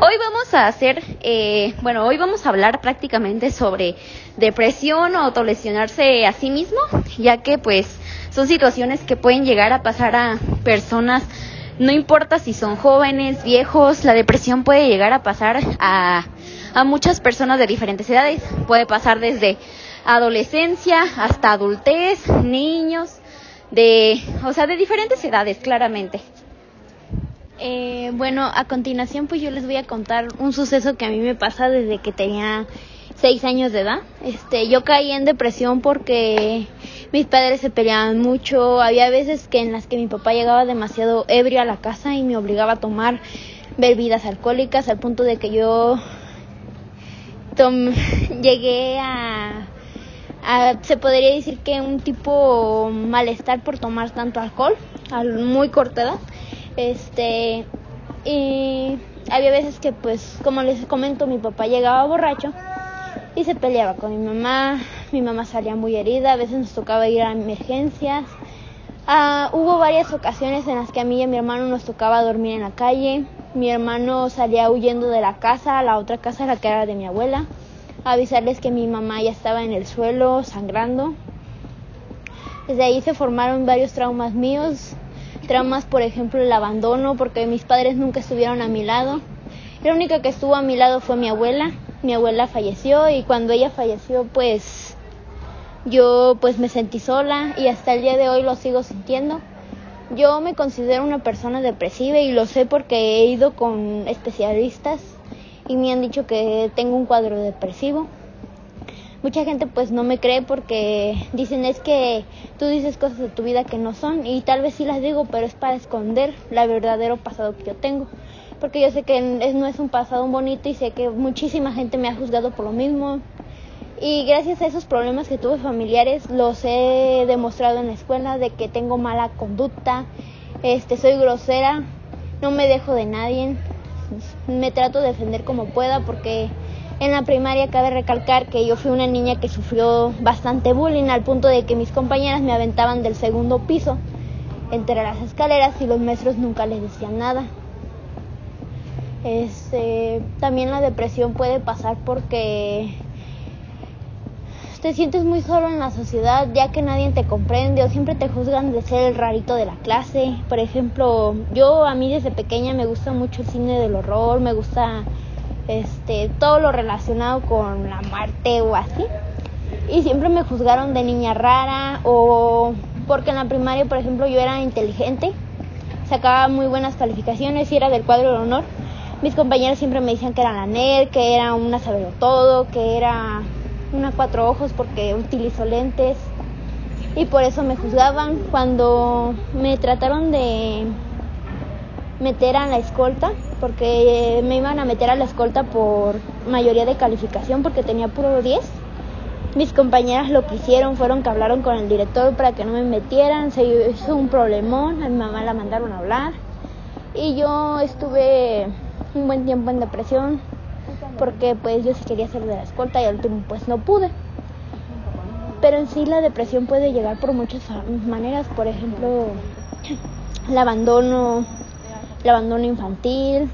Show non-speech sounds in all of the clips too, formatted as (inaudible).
Hoy vamos a hacer, eh, bueno, hoy vamos a hablar prácticamente sobre depresión o autolesionarse a sí mismo, ya que pues son situaciones que pueden llegar a pasar a personas, no importa si son jóvenes, viejos, la depresión puede llegar a pasar a, a muchas personas de diferentes edades, puede pasar desde adolescencia hasta adultez, niños, de, o sea, de diferentes edades, claramente. Eh, bueno, a continuación pues yo les voy a contar un suceso que a mí me pasa desde que tenía seis años de edad. Este, yo caí en depresión porque mis padres se peleaban mucho. Había veces que en las que mi papá llegaba demasiado ebrio a la casa y me obligaba a tomar bebidas alcohólicas al punto de que yo (laughs) llegué a, a, se podría decir que un tipo malestar por tomar tanto alcohol muy corta edad este, y había veces que, pues, como les comento, mi papá llegaba borracho y se peleaba con mi mamá. Mi mamá salía muy herida, a veces nos tocaba ir a emergencias. Ah, hubo varias ocasiones en las que a mí y a mi hermano nos tocaba dormir en la calle. Mi hermano salía huyendo de la casa a la otra casa, la que era de mi abuela, a avisarles que mi mamá ya estaba en el suelo sangrando. Desde ahí se formaron varios traumas míos, traumas, por ejemplo, el abandono, porque mis padres nunca estuvieron a mi lado. La única que estuvo a mi lado fue mi abuela. Mi abuela falleció y cuando ella falleció, pues yo pues me sentí sola y hasta el día de hoy lo sigo sintiendo. Yo me considero una persona depresiva y lo sé porque he ido con especialistas y me han dicho que tengo un cuadro depresivo mucha gente pues no me cree porque dicen es que tú dices cosas de tu vida que no son y tal vez sí las digo, pero es para esconder la verdadero pasado que yo tengo. Porque yo sé que no es un pasado bonito y sé que muchísima gente me ha juzgado por lo mismo. Y gracias a esos problemas que tuve familiares los he demostrado en la escuela de que tengo mala conducta, este soy grosera, no me dejo de nadie, me trato de defender como pueda porque en la primaria cabe recalcar que yo fui una niña que sufrió bastante bullying al punto de que mis compañeras me aventaban del segundo piso entre las escaleras y los maestros nunca les decían nada. Este, también la depresión puede pasar porque te sientes muy solo en la sociedad ya que nadie te comprende o siempre te juzgan de ser el rarito de la clase. Por ejemplo, yo a mí desde pequeña me gusta mucho el cine del horror, me gusta este, todo lo relacionado con la muerte o así. Y siempre me juzgaron de niña rara o porque en la primaria, por ejemplo, yo era inteligente, sacaba muy buenas calificaciones y era del cuadro de honor. Mis compañeros siempre me decían que era la NER, que era una todo, que era una cuatro ojos porque utilizo lentes y por eso me juzgaban. Cuando me trataron de meter a la escolta, porque me iban a meter a la escolta por mayoría de calificación, porque tenía puro 10. Mis compañeras lo que hicieron fueron que hablaron con el director para que no me metieran, se hizo un problemón, a mi mamá la mandaron a hablar y yo estuve un buen tiempo en depresión porque pues yo sí quería ser de la escolta y al último pues no pude. Pero en sí la depresión puede llegar por muchas maneras, por ejemplo, el abandono, el abandono infantil,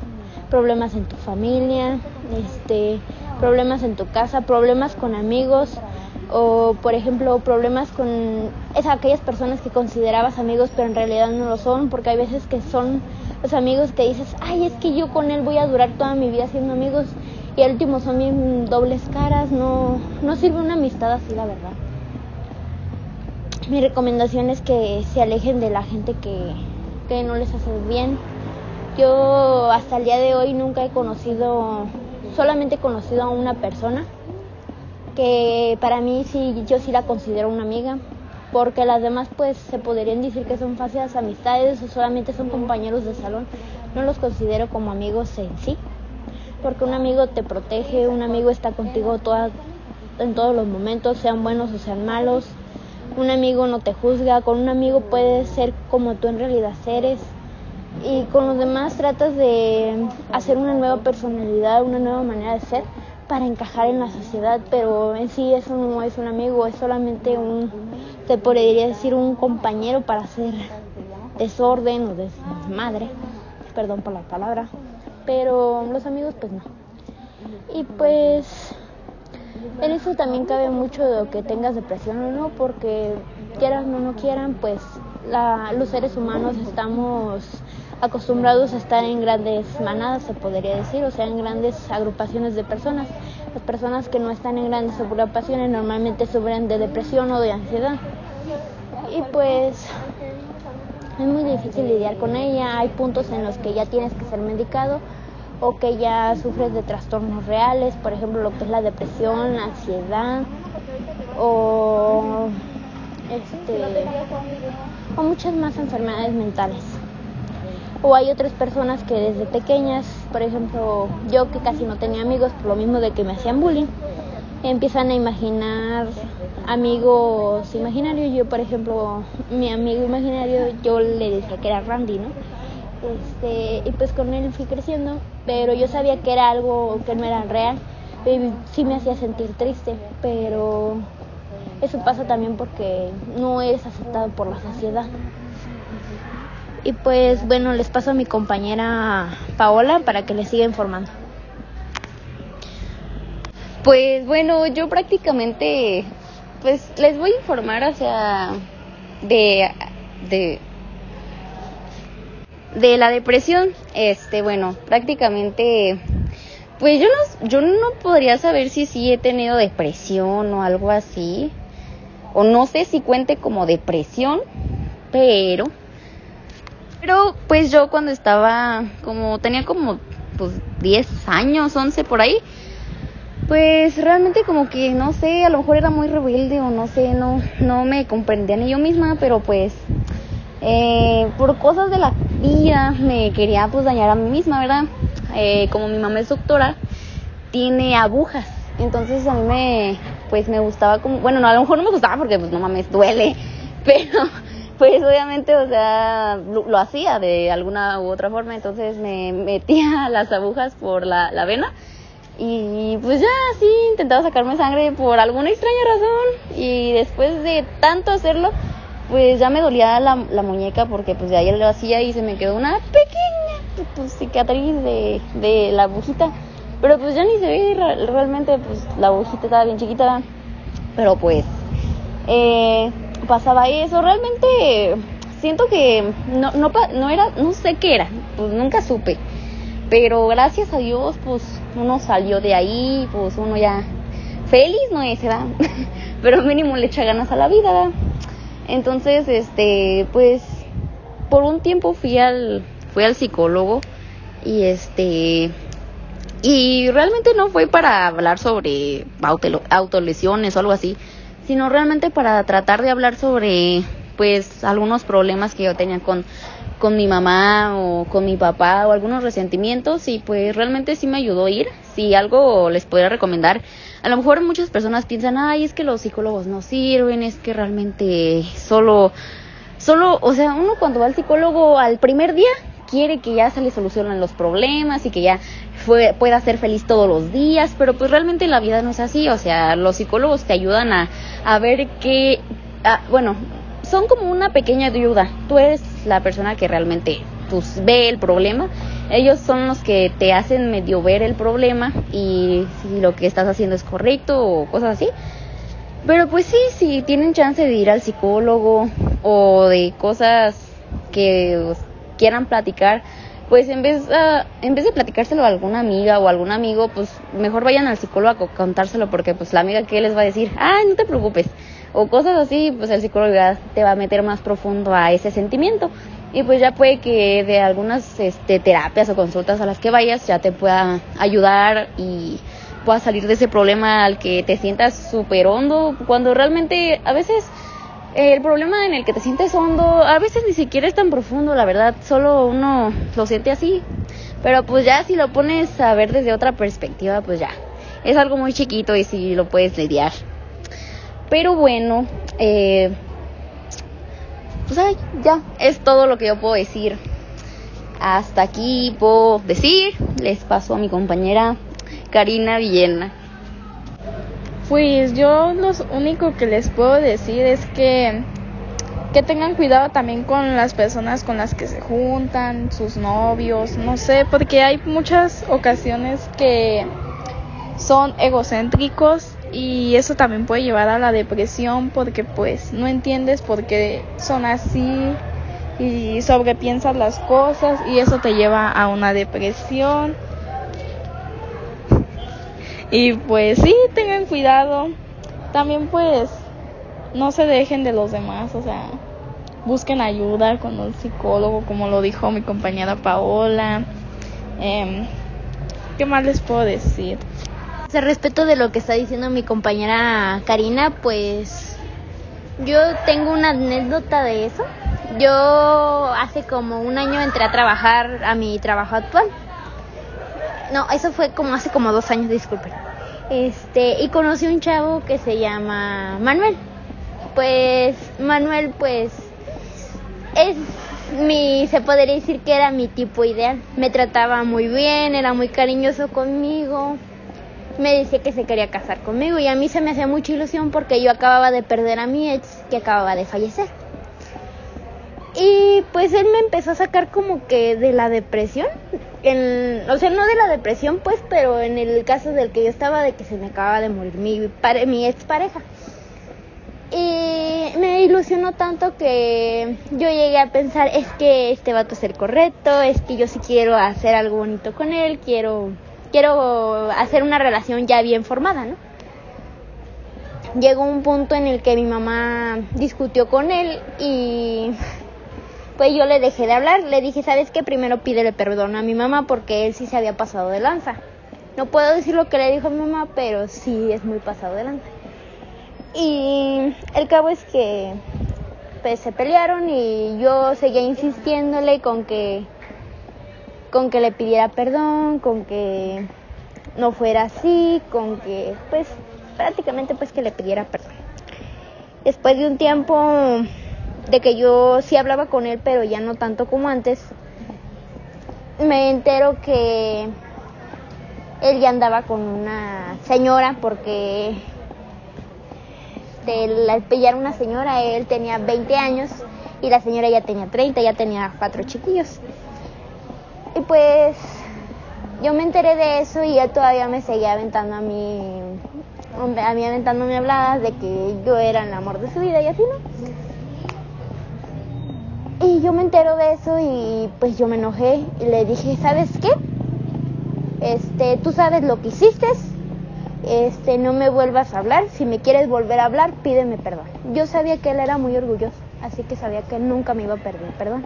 problemas en tu familia, este, problemas en tu casa, problemas con amigos o por ejemplo problemas con es aquellas personas que considerabas amigos pero en realidad no lo son porque hay veces que son los amigos que dices ay es que yo con él voy a durar toda mi vida siendo amigos y al último son bien dobles caras no no sirve una amistad así la verdad. Mi recomendación es que se alejen de la gente que, que no les hace bien. Yo hasta el día de hoy nunca he conocido, solamente he conocido a una persona que para mí sí, yo sí la considero una amiga, porque las demás pues se podrían decir que son fáciles amistades o solamente son compañeros de salón. No los considero como amigos en sí, porque un amigo te protege, un amigo está contigo en todos los momentos, sean buenos o sean malos. Un amigo no te juzga, con un amigo puedes ser como tú en realidad eres y con los demás tratas de hacer una nueva personalidad, una nueva manera de ser, para encajar en la sociedad, pero en sí eso no es un amigo, es solamente un, te podría decir, un compañero para hacer desorden o desmadre, perdón por la palabra, pero los amigos pues no. Y pues en eso también cabe mucho de que tengas depresión o no, porque quieran o no quieran, pues la, los seres humanos estamos acostumbrados a estar en grandes manadas, se podría decir, o sea, en grandes agrupaciones de personas. Las personas que no están en grandes agrupaciones normalmente sufren de depresión o de ansiedad. Y pues es muy difícil lidiar con ella. Hay puntos en los que ya tienes que ser medicado o que ya sufres de trastornos reales, por ejemplo, lo que es la depresión, la ansiedad o este o muchas más enfermedades mentales o hay otras personas que desde pequeñas, por ejemplo, yo que casi no tenía amigos por lo mismo de que me hacían bullying, empiezan a imaginar amigos imaginarios. Yo, por ejemplo, mi amigo imaginario, yo le decía que era Randy, ¿no? Este, y pues con él fui creciendo, pero yo sabía que era algo que no era real. Y sí me hacía sentir triste, pero eso pasa también porque no eres aceptado por la sociedad. Y pues bueno, les paso a mi compañera Paola para que les siga informando. Pues bueno, yo prácticamente pues les voy a informar sea de de de la depresión. Este, bueno, prácticamente pues yo no yo no podría saber si sí he tenido depresión o algo así o no sé si cuente como depresión, pero pero pues yo cuando estaba como tenía como pues 10 años, 11 por ahí, pues realmente como que no sé, a lo mejor era muy rebelde o no sé, no no me comprendía ni yo misma, pero pues eh, por cosas de la vida me quería pues dañar a mí misma, ¿verdad? Eh, como mi mamá es doctora, tiene agujas, entonces a mí me pues me gustaba como, bueno, no, a lo mejor no me gustaba porque pues no mames, duele, (laughs) pero pues obviamente, o sea, lo, hacía de alguna u otra forma, entonces me metía (laughs) las agujas por la, la vena y pues ya sí intentaba sacarme sangre por alguna extraña razón y después de tanto hacerlo, pues ya me dolía la, la muñeca porque pues de ahí lo hacía y se me quedó una pequeña pues, cicatriz de, de la agujita. Pero pues ya ni se ve realmente, pues la agujita estaba bien chiquita, pero pues... Eh, pasaba eso. Realmente siento que no, no, no era, no sé qué era, pues nunca supe. Pero gracias a Dios, pues uno salió de ahí, pues uno ya feliz no es, (laughs) ¿verdad? Pero mínimo le echa ganas a la vida. Entonces, este, pues por un tiempo fui al fui al psicólogo y este y realmente no fue para hablar sobre autolesiones o algo así, sino realmente para tratar de hablar sobre pues algunos problemas que yo tenía con con mi mamá o con mi papá o algunos resentimientos y pues realmente sí me ayudó ir. Si algo les podría recomendar, a lo mejor muchas personas piensan, ay, es que los psicólogos no sirven, es que realmente solo, solo, o sea, uno cuando va al psicólogo al primer día quiere que ya se le solucionen los problemas y que ya pueda ser feliz todos los días, pero pues realmente la vida no es así, o sea, los psicólogos te ayudan a, a ver que, bueno, son como una pequeña ayuda, tú eres la persona que realmente pues ve el problema, ellos son los que te hacen medio ver el problema y si lo que estás haciendo es correcto o cosas así. Pero pues sí, si tienen chance de ir al psicólogo o de cosas que quieran platicar, pues en vez, uh, en vez de platicárselo a alguna amiga o algún amigo, pues mejor vayan al psicólogo a contárselo porque pues la amiga que les va a decir, ay, no te preocupes, o cosas así, pues el psicólogo ya te va a meter más profundo a ese sentimiento. Y pues ya puede que de algunas este, terapias o consultas a las que vayas ya te pueda ayudar y puedas salir de ese problema al que te sientas súper hondo, cuando realmente a veces el problema en el que te sientes hondo a veces ni siquiera es tan profundo, la verdad, solo uno lo siente así. Pero pues ya si lo pones a ver desde otra perspectiva, pues ya, es algo muy chiquito y si lo puedes lidiar. Pero bueno, eh, pues ay, ya, es todo lo que yo puedo decir. Hasta aquí puedo decir, les paso a mi compañera Karina Villena. Pues yo lo único que les puedo decir es que que tengan cuidado también con las personas con las que se juntan, sus novios, no sé, porque hay muchas ocasiones que son egocéntricos y eso también puede llevar a la depresión porque pues no entiendes por qué son así y sobrepiensas las cosas y eso te lleva a una depresión. Y pues sí, tengan cuidado. También pues no se dejen de los demás, o sea, busquen ayuda con un psicólogo, como lo dijo mi compañera Paola. Eh, ¿Qué más les puedo decir? Respecto de lo que está diciendo mi compañera Karina, pues yo tengo una anécdota de eso. Yo hace como un año entré a trabajar a mi trabajo actual. No, eso fue como hace como dos años, disculpen. Este, y conocí un chavo que se llama Manuel. Pues Manuel, pues es mi, se podría decir que era mi tipo ideal. Me trataba muy bien, era muy cariñoso conmigo me decía que se quería casar conmigo y a mí se me hacía mucha ilusión porque yo acababa de perder a mi ex que acababa de fallecer. Y pues él me empezó a sacar como que de la depresión, o sea, no de la depresión pues, pero en el caso del que yo estaba de que se me acababa de morir mi, pare, mi ex pareja. Y me ilusionó tanto que yo llegué a pensar, es que este vato es el correcto, es que yo sí quiero hacer algo bonito con él, quiero quiero hacer una relación ya bien formada, ¿no? Llegó un punto en el que mi mamá discutió con él y pues yo le dejé de hablar, le dije, ¿sabes qué? Primero pídele perdón a mi mamá porque él sí se había pasado de lanza. No puedo decir lo que le dijo mi mamá, pero sí es muy pasado de lanza. Y el cabo es que pues se pelearon y yo seguía insistiéndole con que con que le pidiera perdón, con que no fuera así, con que pues prácticamente pues que le pidiera perdón. Después de un tiempo de que yo sí hablaba con él, pero ya no tanto como antes, me entero que él ya andaba con una señora porque de pillar una señora, él tenía 20 años y la señora ya tenía 30, ya tenía cuatro chiquillos. Y pues yo me enteré de eso y él todavía me seguía aventando a mí, a mí aventándome habladas de que yo era el amor de su vida y así, ¿no? Y yo me entero de eso y pues yo me enojé y le dije, ¿sabes qué? Este, tú sabes lo que hiciste, este, no me vuelvas a hablar, si me quieres volver a hablar, pídeme perdón. Yo sabía que él era muy orgulloso, así que sabía que nunca me iba a pedir perdón.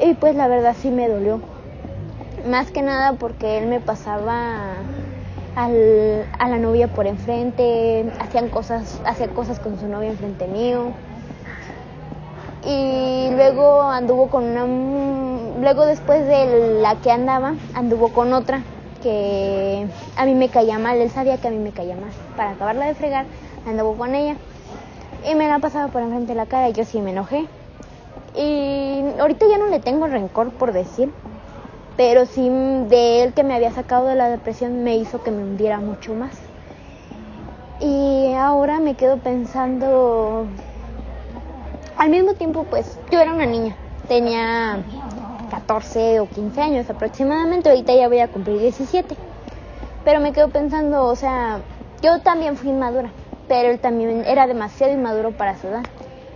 Y pues la verdad sí me dolió. Más que nada porque él me pasaba al, a la novia por enfrente, hacían cosas, hacía cosas con su novia enfrente mío. Y luego anduvo con una luego después de la que andaba, anduvo con otra que a mí me caía mal, él sabía que a mí me caía mal. Para acabarla de fregar, anduvo con ella. Y me la pasaba por enfrente de la cara y yo sí me enojé. Y ahorita ya no le tengo rencor por decir, pero sí de él que me había sacado de la depresión me hizo que me hundiera mucho más. Y ahora me quedo pensando, al mismo tiempo pues yo era una niña, tenía 14 o 15 años aproximadamente, ahorita ya voy a cumplir 17. Pero me quedo pensando, o sea, yo también fui inmadura, pero él también era demasiado inmaduro para su edad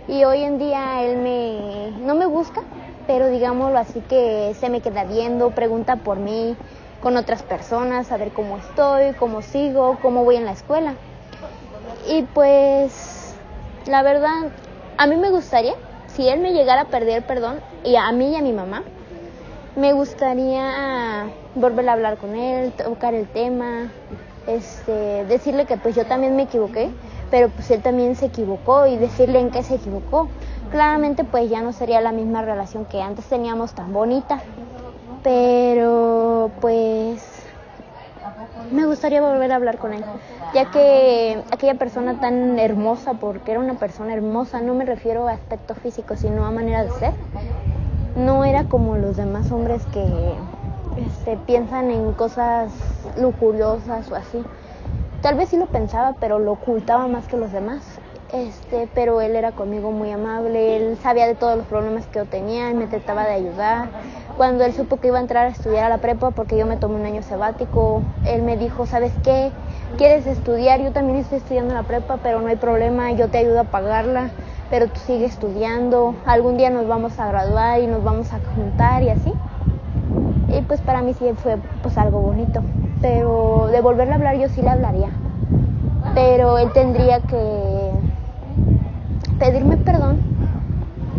y hoy en día él me no me busca, pero digámoslo así que se me queda viendo, pregunta por mí con otras personas, a ver cómo estoy, cómo sigo, cómo voy en la escuela. Y pues la verdad, a mí me gustaría, si él me llegara a perder perdón, y a mí y a mi mamá, me gustaría volver a hablar con él, tocar el tema, este, decirle que pues yo también me equivoqué, pero pues él también se equivocó y decirle en qué se equivocó. Claramente pues ya no sería la misma relación que antes teníamos tan bonita, pero pues me gustaría volver a hablar con él, ya que aquella persona tan hermosa, porque era una persona hermosa, no me refiero a aspecto físico, sino a manera de ser, no era como los demás hombres que este, piensan en cosas lujuriosas o así tal vez sí lo pensaba, pero lo ocultaba más que los demás. Este, pero él era conmigo muy amable, él sabía de todos los problemas que yo tenía, y me trataba de ayudar. Cuando él supo que iba a entrar a estudiar a la prepa, porque yo me tomé un año sabático, él me dijo, ¿sabes qué? ¿Quieres estudiar? Yo también estoy estudiando la prepa, pero no hay problema, yo te ayudo a pagarla, pero tú sigue estudiando, algún día nos vamos a graduar y nos vamos a juntar y así. Y pues para mí sí fue pues algo bonito, pero de volverle a hablar yo sí le hablaría, pero él tendría que pedirme perdón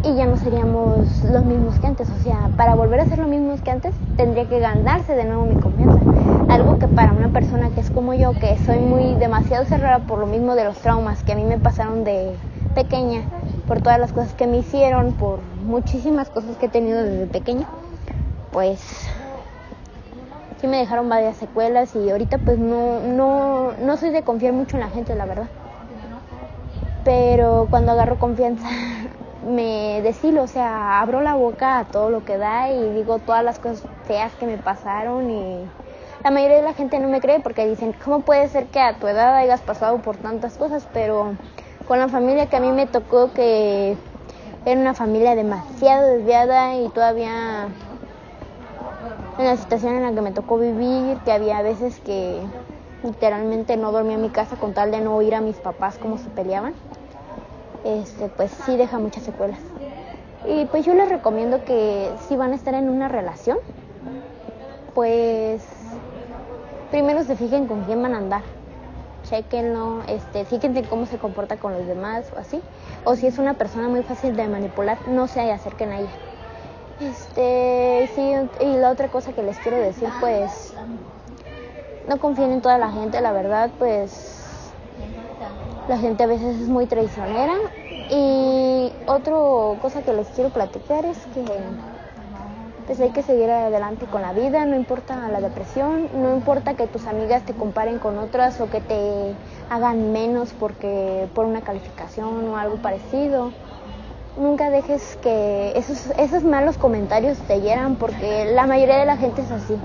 y ya no seríamos los mismos que antes. O sea, para volver a ser los mismos que antes, tendría que ganarse de nuevo mi confianza. Algo que para una persona que es como yo, que soy muy demasiado cerrada por lo mismo de los traumas que a mí me pasaron de pequeña, por todas las cosas que me hicieron, por muchísimas cosas que he tenido desde pequeña, pues sí me dejaron varias secuelas y ahorita pues no, no, no soy de confiar mucho en la gente, la verdad pero cuando agarro confianza me decilo, o sea, abro la boca a todo lo que da y digo todas las cosas feas que me pasaron y la mayoría de la gente no me cree porque dicen, ¿cómo puede ser que a tu edad hayas pasado por tantas cosas? Pero con la familia que a mí me tocó, que era una familia demasiado desviada y todavía en la situación en la que me tocó vivir, que había veces que literalmente no dormía en mi casa con tal de no oír a mis papás cómo se peleaban, este, pues sí deja muchas secuelas. Y pues yo les recomiendo que si van a estar en una relación, pues primero se fijen con quién van a andar. Chequenlo, este, fíjense cómo se comporta con los demás o así. O si es una persona muy fácil de manipular, no se acerquen a ella. Este, sí, y la otra cosa que les quiero decir, pues no confíen en toda la gente, la verdad, pues la gente a veces es muy traicionera. Y otra cosa que les quiero platicar es que pues hay que seguir adelante con la vida, no importa la depresión, no importa que tus amigas te comparen con otras o que te hagan menos porque por una calificación o algo parecido. Nunca dejes que esos, esos malos comentarios te hieran porque la mayoría de la gente es así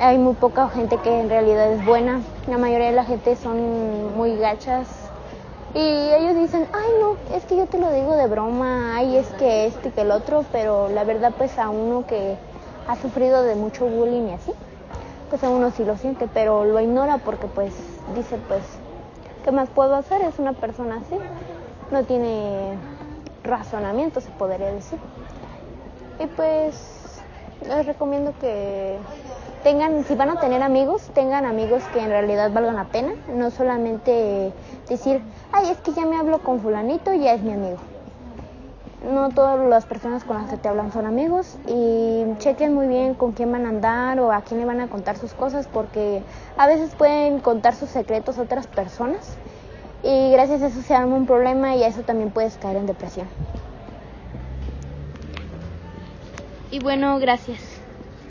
hay muy poca gente que en realidad es buena. La mayoría de la gente son muy gachas. Y ellos dicen, ay no, es que yo te lo digo de broma, ay es que este y que el otro, pero la verdad pues a uno que ha sufrido de mucho bullying y así, pues a uno sí lo siente, pero lo ignora porque pues dice pues, ¿qué más puedo hacer? Es una persona así, no tiene razonamiento se podría decir. Y pues les recomiendo que tengan, si van a tener amigos, tengan amigos que en realidad valgan la pena, no solamente decir, ay, es que ya me hablo con fulanito, ya es mi amigo. No todas las personas con las que te hablan son amigos y chequen muy bien con quién van a andar o a quién le van a contar sus cosas porque a veces pueden contar sus secretos a otras personas y gracias a eso se arma un problema y a eso también puedes caer en depresión. Y bueno, gracias.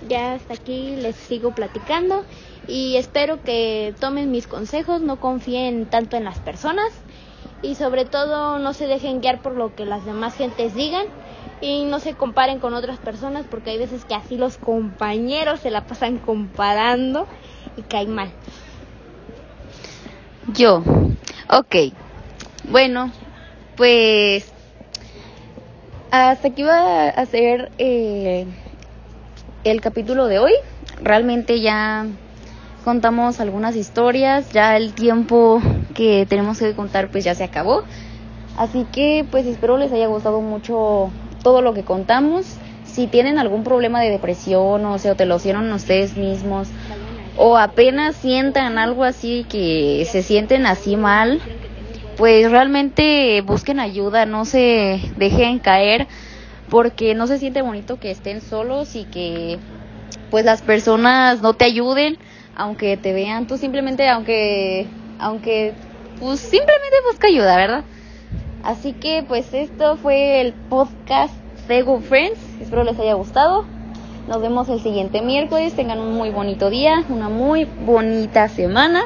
Ya hasta aquí les sigo platicando y espero que tomen mis consejos, no confíen tanto en las personas y sobre todo no se dejen guiar por lo que las demás gentes digan y no se comparen con otras personas porque hay veces que así los compañeros se la pasan comparando y caen mal. Yo, ok. Bueno, pues hasta aquí va a ser eh, el capítulo de hoy. Realmente ya contamos algunas historias, ya el tiempo que tenemos que contar pues ya se acabó. Así que pues espero les haya gustado mucho todo lo que contamos. Si tienen algún problema de depresión o sea, o te lo hicieron ustedes mismos o apenas sientan algo así que se sienten así mal, pues realmente busquen ayuda, no se dejen caer porque no se siente bonito que estén solos y que pues las personas no te ayuden aunque te vean tú simplemente aunque aunque pues simplemente busca ayuda, ¿verdad? Así que pues esto fue el podcast Sego Friends, espero les haya gustado. Nos vemos el siguiente miércoles, tengan un muy bonito día, una muy bonita semana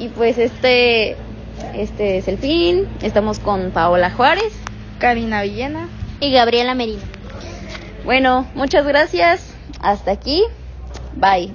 y pues este este es el fin. Estamos con Paola Juárez, Karina Villena y Gabriela Merino. Bueno, muchas gracias. Hasta aquí. Bye.